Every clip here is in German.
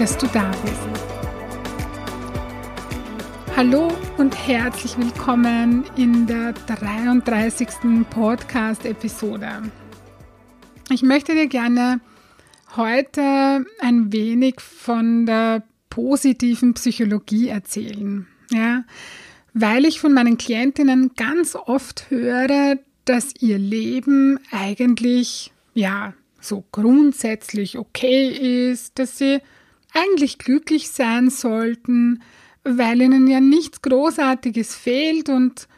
dass du da bist. Hallo und herzlich willkommen in der 33. Podcast-Episode. Ich möchte dir gerne heute ein wenig von der positiven Psychologie erzählen. Ja, weil ich von meinen Klientinnen ganz oft höre, dass ihr Leben eigentlich, ja, so grundsätzlich okay ist, dass sie eigentlich glücklich sein sollten, weil ihnen ja nichts Großartiges fehlt und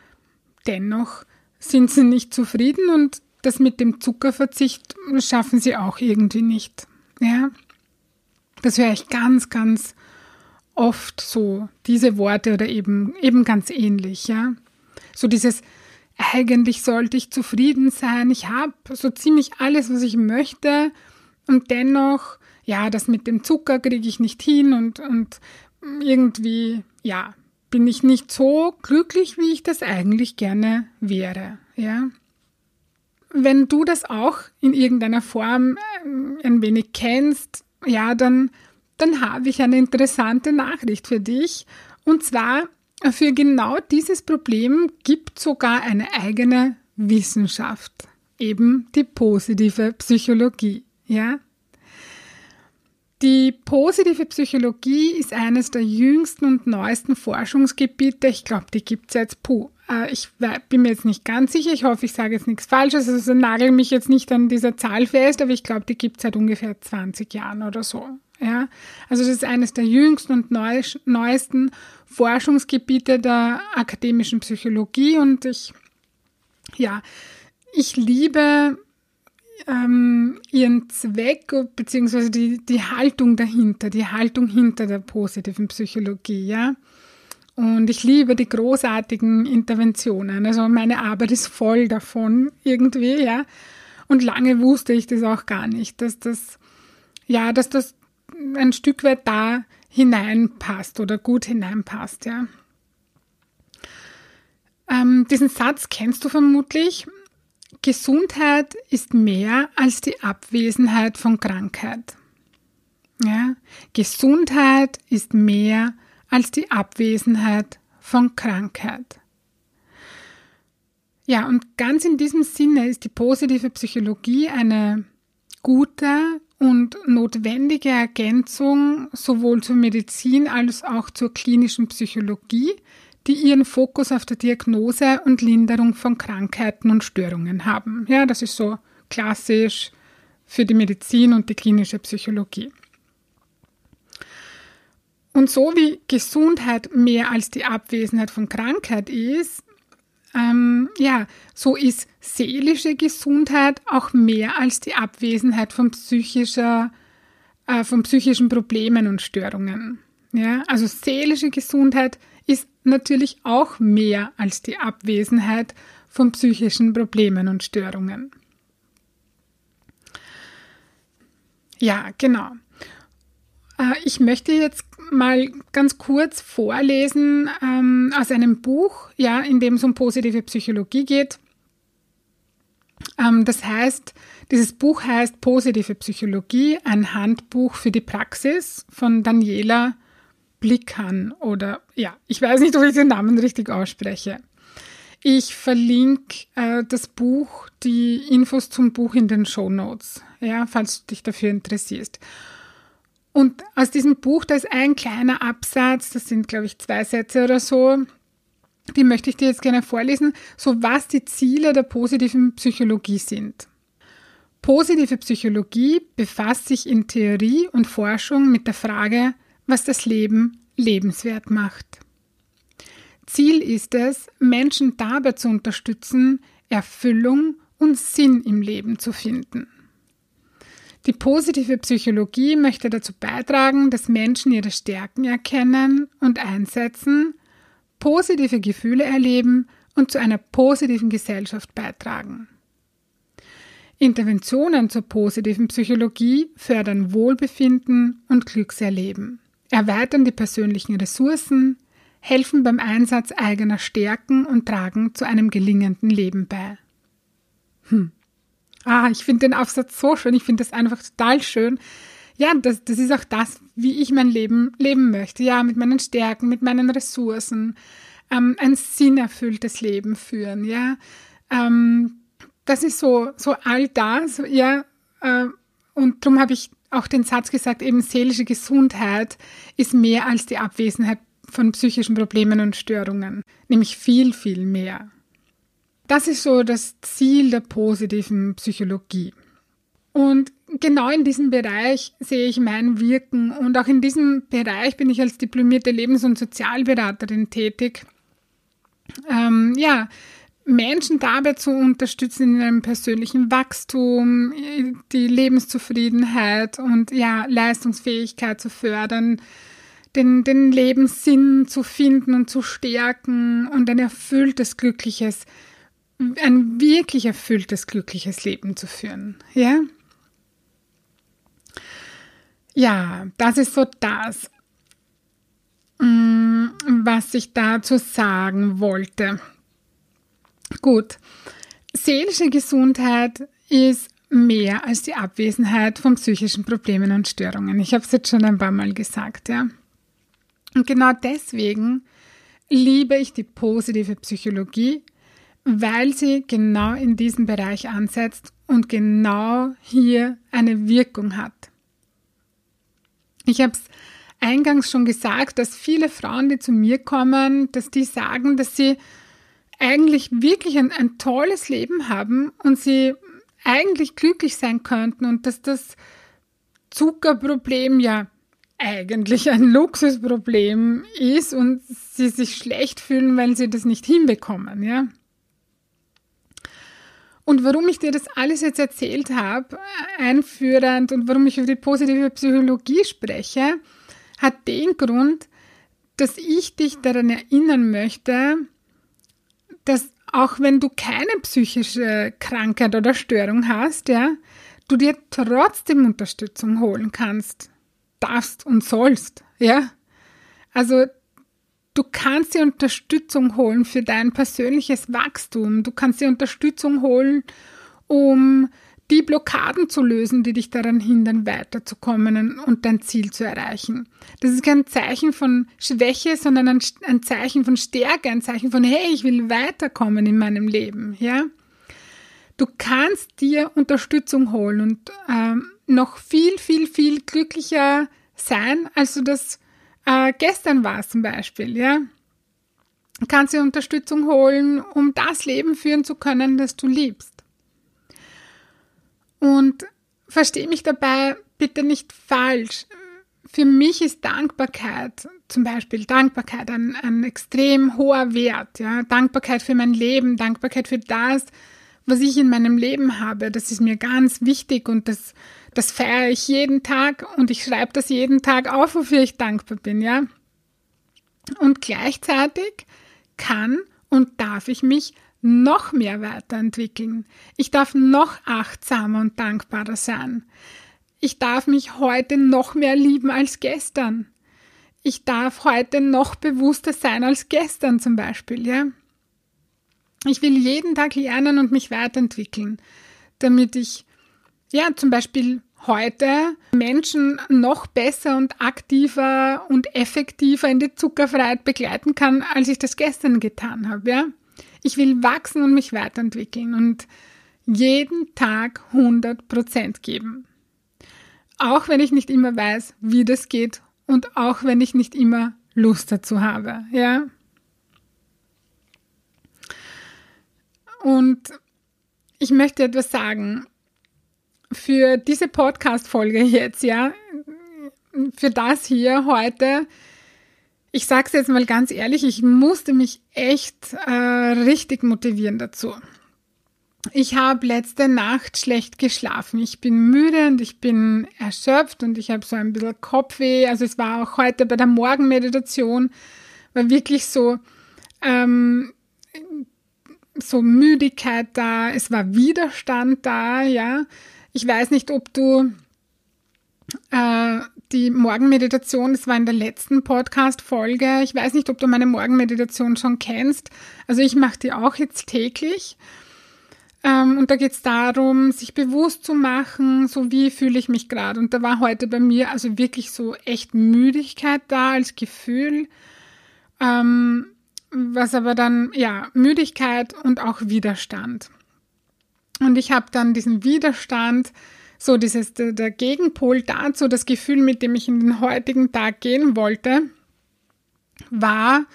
dennoch sind sie nicht zufrieden und das mit dem Zuckerverzicht schaffen sie auch irgendwie nicht. Ja, das höre ich ganz, ganz oft so, diese Worte oder eben, eben ganz ähnlich, ja. So dieses, eigentlich sollte ich zufrieden sein, ich habe so ziemlich alles, was ich möchte und dennoch, ja, das mit dem Zucker kriege ich nicht hin und, und irgendwie, ja, bin ich nicht so glücklich, wie ich das eigentlich gerne wäre, ja. Wenn du das auch in irgendeiner Form äh, ein wenig kennst, ja, dann, dann habe ich eine interessante Nachricht für dich. Und zwar für genau dieses Problem gibt sogar eine eigene Wissenschaft, eben die positive Psychologie, ja? Die positive Psychologie ist eines der jüngsten und neuesten Forschungsgebiete. Ich glaube, die gibt es jetzt, puh, äh, ich bin mir jetzt nicht ganz sicher. Ich hoffe, ich sage jetzt nichts Falsches. Also nagel mich jetzt nicht an dieser Zahl fest, aber ich glaube, die gibt es seit ungefähr 20 Jahren oder so. Ja, also das ist eines der jüngsten und neuesten Forschungsgebiete der akademischen Psychologie und ich, ja, ich liebe ähm, ihren Zweck beziehungsweise die, die Haltung dahinter, die Haltung hinter der positiven Psychologie, ja. Und ich liebe die großartigen Interventionen. Also meine Arbeit ist voll davon irgendwie, ja. Und lange wusste ich das auch gar nicht, dass das, ja, dass das ein Stück weit da hineinpasst oder gut hineinpasst, ja. Ähm, diesen Satz kennst du vermutlich. Gesundheit ist mehr als die Abwesenheit von Krankheit. Ja? Gesundheit ist mehr als die Abwesenheit von Krankheit. Ja, und ganz in diesem Sinne ist die positive Psychologie eine gute und notwendige Ergänzung sowohl zur Medizin als auch zur klinischen Psychologie, die ihren Fokus auf der Diagnose und Linderung von Krankheiten und Störungen haben. Ja, das ist so klassisch für die Medizin und die klinische Psychologie. Und so wie Gesundheit mehr als die Abwesenheit von Krankheit ist, ähm, ja, so ist seelische Gesundheit auch mehr als die Abwesenheit von psychischer, äh, von psychischen Problemen und Störungen. Ja, also seelische Gesundheit ist natürlich auch mehr als die Abwesenheit von psychischen Problemen und Störungen. Ja, genau. Äh, ich möchte jetzt mal ganz kurz vorlesen ähm, aus einem Buch, ja, in dem es um positive Psychologie geht. Ähm, das heißt, dieses Buch heißt Positive Psychologie, ein Handbuch für die Praxis von Daniela Blickan oder ja, ich weiß nicht, ob ich den Namen richtig ausspreche. Ich verlinke äh, das Buch, die Infos zum Buch in den Show Notes, ja, falls du dich dafür interessierst. Und aus diesem Buch, da ist ein kleiner Absatz, das sind, glaube ich, zwei Sätze oder so, die möchte ich dir jetzt gerne vorlesen, so was die Ziele der positiven Psychologie sind. Positive Psychologie befasst sich in Theorie und Forschung mit der Frage, was das Leben lebenswert macht. Ziel ist es, Menschen dabei zu unterstützen, Erfüllung und Sinn im Leben zu finden. Die positive Psychologie möchte dazu beitragen, dass Menschen ihre Stärken erkennen und einsetzen, positive Gefühle erleben und zu einer positiven Gesellschaft beitragen. Interventionen zur positiven Psychologie fördern Wohlbefinden und Glückserleben, erweitern die persönlichen Ressourcen, helfen beim Einsatz eigener Stärken und tragen zu einem gelingenden Leben bei. Hm. Ah, ich finde den Aufsatz so schön, ich finde das einfach total schön. Ja, das, das ist auch das, wie ich mein Leben leben möchte. Ja, mit meinen Stärken, mit meinen Ressourcen, ähm, ein sinnerfülltes Leben führen, ja. Ähm, das ist so, so all das, ja. Äh, und darum habe ich auch den Satz gesagt, eben seelische Gesundheit ist mehr als die Abwesenheit von psychischen Problemen und Störungen, nämlich viel, viel mehr. Das ist so das Ziel der positiven Psychologie. Und genau in diesem Bereich sehe ich mein Wirken und auch in diesem Bereich bin ich als diplomierte Lebens- und Sozialberaterin tätig. Ähm, ja, Menschen dabei zu unterstützen in ihrem persönlichen Wachstum, die Lebenszufriedenheit und ja, Leistungsfähigkeit zu fördern, den, den Lebenssinn zu finden und zu stärken und ein erfülltes, glückliches, ein wirklich erfülltes, glückliches Leben zu führen. Ja? Ja, das ist so das, mm, was ich dazu sagen wollte. Gut, seelische Gesundheit ist mehr als die Abwesenheit von psychischen Problemen und Störungen. Ich habe es jetzt schon ein paar Mal gesagt, ja. Und genau deswegen liebe ich die positive Psychologie, weil sie genau in diesem Bereich ansetzt und genau hier eine Wirkung hat. Ich habe es eingangs schon gesagt, dass viele Frauen, die zu mir kommen, dass die sagen, dass sie eigentlich wirklich ein, ein tolles Leben haben und sie eigentlich glücklich sein könnten und dass das Zuckerproblem ja eigentlich ein Luxusproblem ist und sie sich schlecht fühlen, weil sie das nicht hinbekommen, ja. Und warum ich dir das alles jetzt erzählt habe, einführend und warum ich über die positive Psychologie spreche, hat den Grund, dass ich dich daran erinnern möchte, dass auch wenn du keine psychische Krankheit oder Störung hast, ja, du dir trotzdem Unterstützung holen kannst, darfst und sollst, ja. Also du kannst dir Unterstützung holen für dein persönliches Wachstum. Du kannst dir Unterstützung holen, um die Blockaden zu lösen, die dich daran hindern, weiterzukommen und dein Ziel zu erreichen. Das ist kein Zeichen von Schwäche, sondern ein, ein Zeichen von Stärke, ein Zeichen von, hey, ich will weiterkommen in meinem Leben, ja. Du kannst dir Unterstützung holen und ähm, noch viel, viel, viel glücklicher sein, als du das äh, gestern warst zum Beispiel, ja. Du kannst dir Unterstützung holen, um das Leben führen zu können, das du liebst. Und verstehe mich dabei bitte nicht falsch. Für mich ist Dankbarkeit, zum Beispiel Dankbarkeit, ein, ein extrem hoher Wert. Ja? Dankbarkeit für mein Leben, Dankbarkeit für das, was ich in meinem Leben habe. Das ist mir ganz wichtig und das, das feiere ich jeden Tag und ich schreibe das jeden Tag auf, wofür ich dankbar bin. Ja? Und gleichzeitig kann und darf ich mich noch mehr weiterentwickeln. Ich darf noch achtsamer und dankbarer sein. Ich darf mich heute noch mehr lieben als gestern. Ich darf heute noch bewusster sein als gestern zum Beispiel, ja. Ich will jeden Tag lernen und mich weiterentwickeln, damit ich, ja, zum Beispiel heute Menschen noch besser und aktiver und effektiver in die Zuckerfreiheit begleiten kann, als ich das gestern getan habe, ja. Ich will wachsen und mich weiterentwickeln und jeden Tag 100 Prozent geben. Auch wenn ich nicht immer weiß, wie das geht und auch wenn ich nicht immer Lust dazu habe, ja. Und ich möchte etwas sagen. Für diese Podcast-Folge jetzt, ja, für das hier heute ich sage es jetzt mal ganz ehrlich, ich musste mich echt äh, richtig motivieren dazu. ich habe letzte Nacht schlecht geschlafen. Ich bin müde und ich bin erschöpft und ich habe so ein bisschen Kopfweh. Also es war auch heute bei der Morgenmeditation, war wirklich so, ähm, so Müdigkeit da, es war Widerstand da, ja. Ich weiß nicht, ob du äh, die Morgenmeditation, das war in der letzten Podcast-Folge. Ich weiß nicht, ob du meine Morgenmeditation schon kennst. Also ich mache die auch jetzt täglich. Ähm, und da geht es darum, sich bewusst zu machen, so wie fühle ich mich gerade. Und da war heute bei mir also wirklich so echt Müdigkeit da als Gefühl. Ähm, was aber dann, ja, Müdigkeit und auch Widerstand. Und ich habe dann diesen Widerstand, so dieses, der, Gegenpol dazu, das Gefühl, mit dem ich in den heutigen Tag gehen wollte, war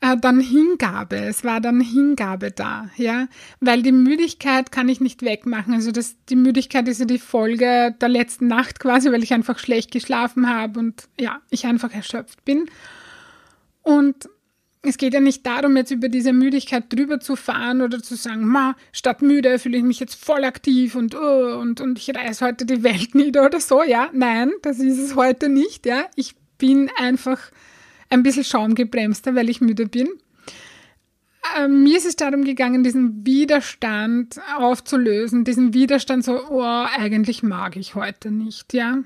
äh, dann Hingabe. Es war dann Hingabe da, ja, weil die Müdigkeit kann ich nicht wegmachen. Also das, die Müdigkeit ist ja die Folge der letzten Nacht quasi, weil ich einfach schlecht geschlafen habe und ja, ich einfach erschöpft bin. Und es geht ja nicht darum, jetzt über diese Müdigkeit drüber zu fahren oder zu sagen, ma, statt müde fühle ich mich jetzt voll aktiv und, oh, und, und ich reiß heute die Welt nieder oder so. Ja, nein, das ist es heute nicht. Ja, ich bin einfach ein bisschen schaumgebremster, weil ich müde bin. Ähm, mir ist es darum gegangen, diesen Widerstand aufzulösen, diesen Widerstand so, oh, eigentlich mag ich heute nicht, ja.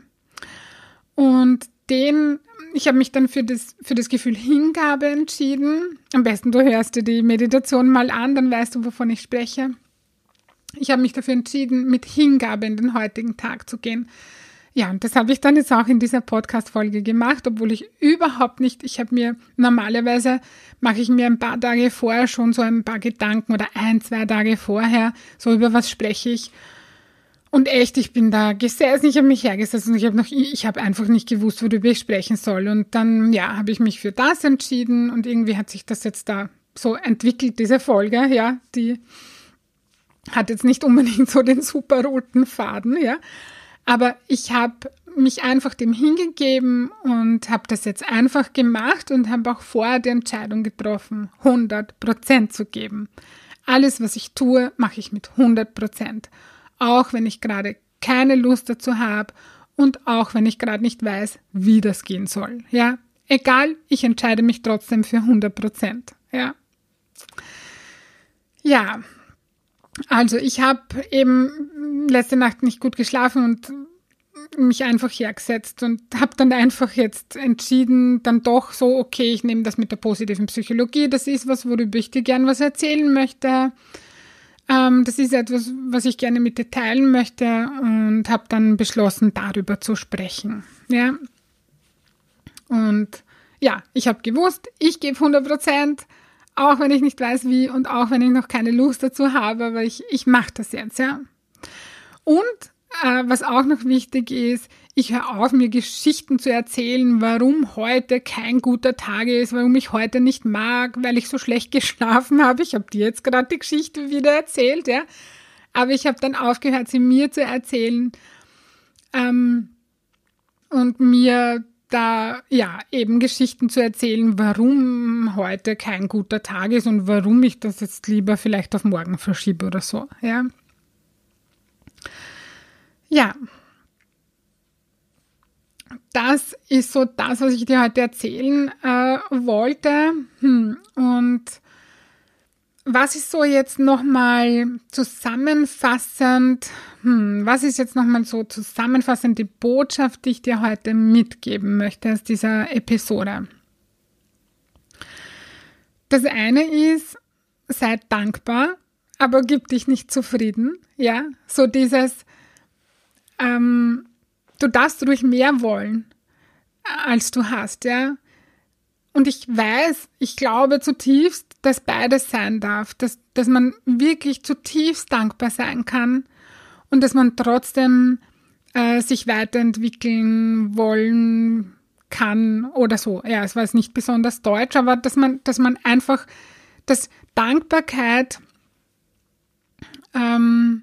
Und den ich habe mich dann für das, für das Gefühl Hingabe entschieden. Am besten du hörst dir die Meditation mal an, dann weißt du, wovon ich spreche. Ich habe mich dafür entschieden, mit Hingabe in den heutigen Tag zu gehen. Ja, und das habe ich dann jetzt auch in dieser Podcast-Folge gemacht, obwohl ich überhaupt nicht, ich habe mir normalerweise, mache ich mir ein paar Tage vorher schon so ein paar Gedanken oder ein, zwei Tage vorher, so über was spreche ich. Und echt, ich bin da gesessen, ich habe mich hergesetzt und ich habe noch, ich habe einfach nicht gewusst, worüber ich sprechen soll. Und dann, ja, habe ich mich für das entschieden und irgendwie hat sich das jetzt da so entwickelt, diese Folge, ja, die hat jetzt nicht unbedingt so den super roten Faden, ja. Aber ich habe mich einfach dem hingegeben und habe das jetzt einfach gemacht und habe auch vorher die Entscheidung getroffen, 100 Prozent zu geben. Alles, was ich tue, mache ich mit 100 Prozent auch wenn ich gerade keine Lust dazu habe und auch wenn ich gerade nicht weiß, wie das gehen soll. Ja, egal, ich entscheide mich trotzdem für 100 Prozent. Ja. Ja, also ich habe eben letzte Nacht nicht gut geschlafen und mich einfach hergesetzt und habe dann einfach jetzt entschieden, dann doch so, okay, ich nehme das mit der positiven Psychologie, das ist was, worüber ich dir gern was erzählen möchte. Ähm, das ist etwas, was ich gerne mit dir teilen möchte und habe dann beschlossen, darüber zu sprechen. Ja. Und ja, ich habe gewusst, ich gebe 100 Prozent, auch wenn ich nicht weiß wie und auch wenn ich noch keine Lust dazu habe, aber ich, ich mache das jetzt, ja. Und äh, was auch noch wichtig ist, ich höre auf, mir Geschichten zu erzählen, warum heute kein guter Tag ist, warum ich heute nicht mag, weil ich so schlecht geschlafen habe. Ich habe dir jetzt gerade die Geschichte wieder erzählt, ja. Aber ich habe dann aufgehört, sie mir zu erzählen ähm, und mir da ja eben Geschichten zu erzählen, warum heute kein guter Tag ist und warum ich das jetzt lieber vielleicht auf morgen verschiebe oder so, ja. Ja, das ist so das, was ich dir heute erzählen äh, wollte. Hm. Und was ist so jetzt nochmal zusammenfassend, hm, was ist jetzt nochmal so zusammenfassend die Botschaft, die ich dir heute mitgeben möchte aus dieser Episode? Das eine ist, sei dankbar, aber gib dich nicht zufrieden. Ja, so dieses, ähm, du darfst ruhig mehr wollen, als du hast, ja. Und ich weiß, ich glaube zutiefst, dass beides sein darf, dass, dass man wirklich zutiefst dankbar sein kann und dass man trotzdem äh, sich weiterentwickeln wollen kann oder so. Ja, es war jetzt nicht besonders deutsch, aber dass man, dass man einfach, dass Dankbarkeit, ähm,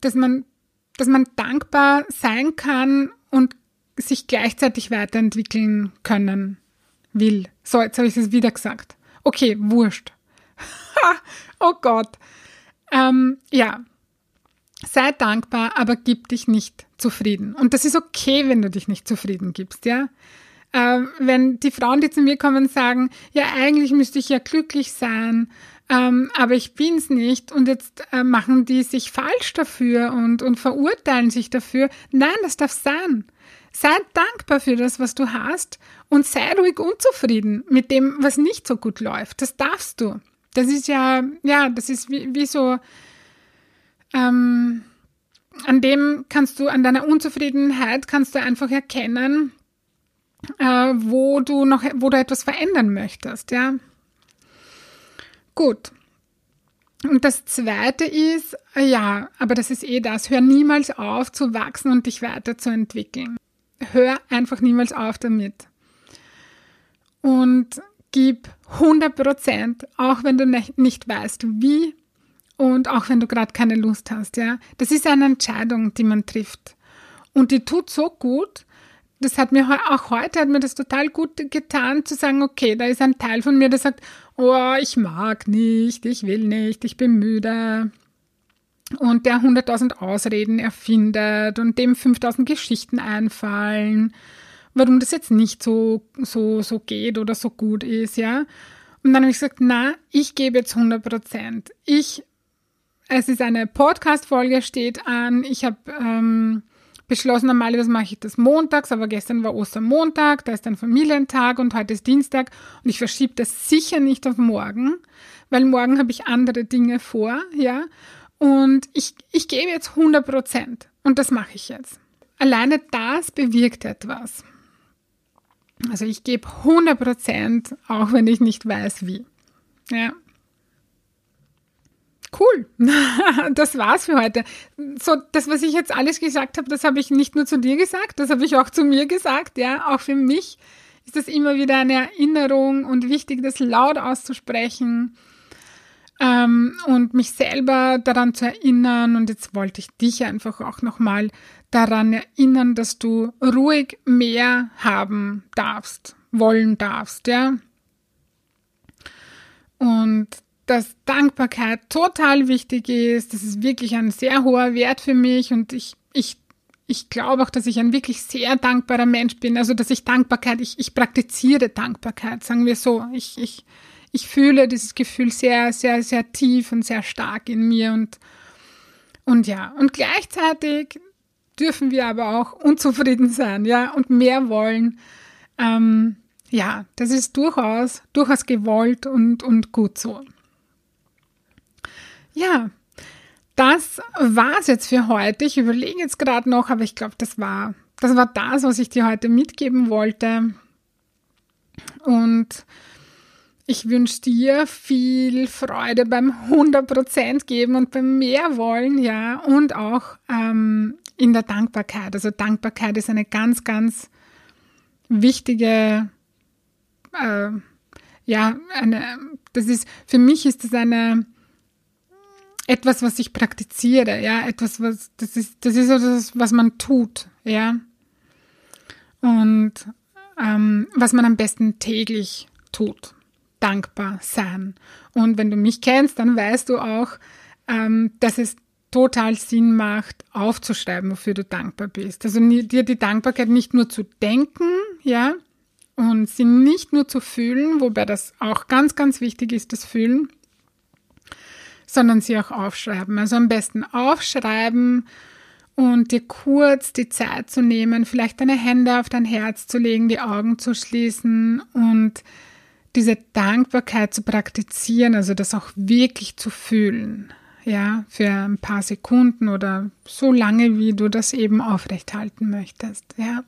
dass man dass man dankbar sein kann und sich gleichzeitig weiterentwickeln können will. So, jetzt habe ich es wieder gesagt. Okay, wurscht. oh Gott. Ähm, ja, sei dankbar, aber gib dich nicht zufrieden. Und das ist okay, wenn du dich nicht zufrieden gibst, ja. Äh, wenn die Frauen, die zu mir kommen, sagen, ja, eigentlich müsste ich ja glücklich sein, ähm, aber ich bin's nicht und jetzt äh, machen die sich falsch dafür und, und verurteilen sich dafür. Nein, das darf sein. Sei dankbar für das, was du hast und sei ruhig unzufrieden mit dem, was nicht so gut läuft. Das darfst du. Das ist ja, ja, das ist wie, wie so, ähm, an dem kannst du, an deiner Unzufriedenheit kannst du einfach erkennen, äh, wo du noch, wo du etwas verändern möchtest, ja. Gut. Und das zweite ist, ja, aber das ist eh das, hör niemals auf zu wachsen und dich weiterzuentwickeln. Hör einfach niemals auf damit. Und gib 100 Prozent, auch wenn du nicht weißt, wie und auch wenn du gerade keine Lust hast, ja. Das ist eine Entscheidung, die man trifft. Und die tut so gut. Das hat mir auch heute hat mir das total gut getan, zu sagen, okay, da ist ein Teil von mir, der sagt, oh, ich mag nicht, ich will nicht, ich bin müde. Und der 100.000 Ausreden erfindet und dem 5.000 Geschichten einfallen, warum das jetzt nicht so, so, so geht oder so gut ist, ja. Und dann habe ich gesagt, na, ich gebe jetzt 100 Prozent. Ich es ist eine Podcast-Folge, steht an. Ich habe ähm, beschlossen, normalerweise mache ich das montags, aber gestern war Ostermontag, da ist ein Familientag und heute ist Dienstag und ich verschiebe das sicher nicht auf morgen, weil morgen habe ich andere Dinge vor, ja. Und ich, ich gebe jetzt 100 Prozent und das mache ich jetzt. Alleine das bewirkt etwas. Also ich gebe 100 Prozent, auch wenn ich nicht weiß wie. Ja. Cool. Das war's für heute. So, das, was ich jetzt alles gesagt habe, das habe ich nicht nur zu dir gesagt, das habe ich auch zu mir gesagt. Ja, auch für mich ist das immer wieder eine Erinnerung und wichtig, das laut auszusprechen ähm, und mich selber daran zu erinnern. Und jetzt wollte ich dich einfach auch nochmal daran erinnern, dass du ruhig mehr haben darfst, wollen darfst, ja. Und dass Dankbarkeit total wichtig ist. Das ist wirklich ein sehr hoher Wert für mich und ich, ich, ich glaube auch, dass ich ein wirklich sehr dankbarer Mensch bin. Also, dass ich Dankbarkeit, ich, ich praktiziere Dankbarkeit, sagen wir so. Ich, ich, ich fühle dieses Gefühl sehr, sehr, sehr tief und sehr stark in mir und, und ja, und gleichzeitig dürfen wir aber auch unzufrieden sein, ja, und mehr wollen. Ähm, ja, das ist durchaus, durchaus gewollt und, und gut so. Ja, das war's jetzt für heute. Ich überlege jetzt gerade noch, aber ich glaube, das war, das war das, was ich dir heute mitgeben wollte. Und ich wünsche dir viel Freude beim 100% geben und beim Mehrwollen, ja, und auch ähm, in der Dankbarkeit. Also Dankbarkeit ist eine ganz, ganz wichtige, äh, ja, eine, das ist, für mich ist das eine, etwas, was ich praktiziere, ja, etwas, was, das ist, das ist etwas, was man tut, ja. Und ähm, was man am besten täglich tut. Dankbar sein. Und wenn du mich kennst, dann weißt du auch, ähm, dass es total Sinn macht, aufzuschreiben, wofür du dankbar bist. Also dir die Dankbarkeit nicht nur zu denken, ja, und sie nicht nur zu fühlen, wobei das auch ganz, ganz wichtig ist, das Fühlen, sondern sie auch aufschreiben. Also am besten aufschreiben und dir kurz die Zeit zu nehmen, vielleicht deine Hände auf dein Herz zu legen, die Augen zu schließen und diese Dankbarkeit zu praktizieren, also das auch wirklich zu fühlen, ja, für ein paar Sekunden oder so lange, wie du das eben aufrechthalten möchtest, ja.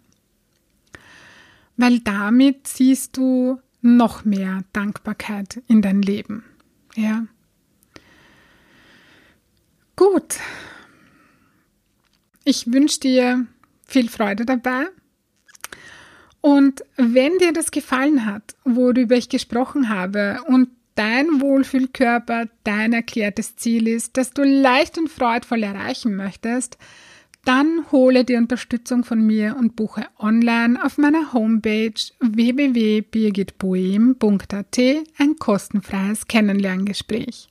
Weil damit siehst du noch mehr Dankbarkeit in dein Leben, ja. Gut. Ich wünsche dir viel Freude dabei. Und wenn dir das gefallen hat, worüber ich gesprochen habe und dein Wohlfühlkörper dein erklärtes Ziel ist, das du leicht und freudvoll erreichen möchtest, dann hole die Unterstützung von mir und buche online auf meiner Homepage www.birgitboehm.at ein kostenfreies Kennenlerngespräch.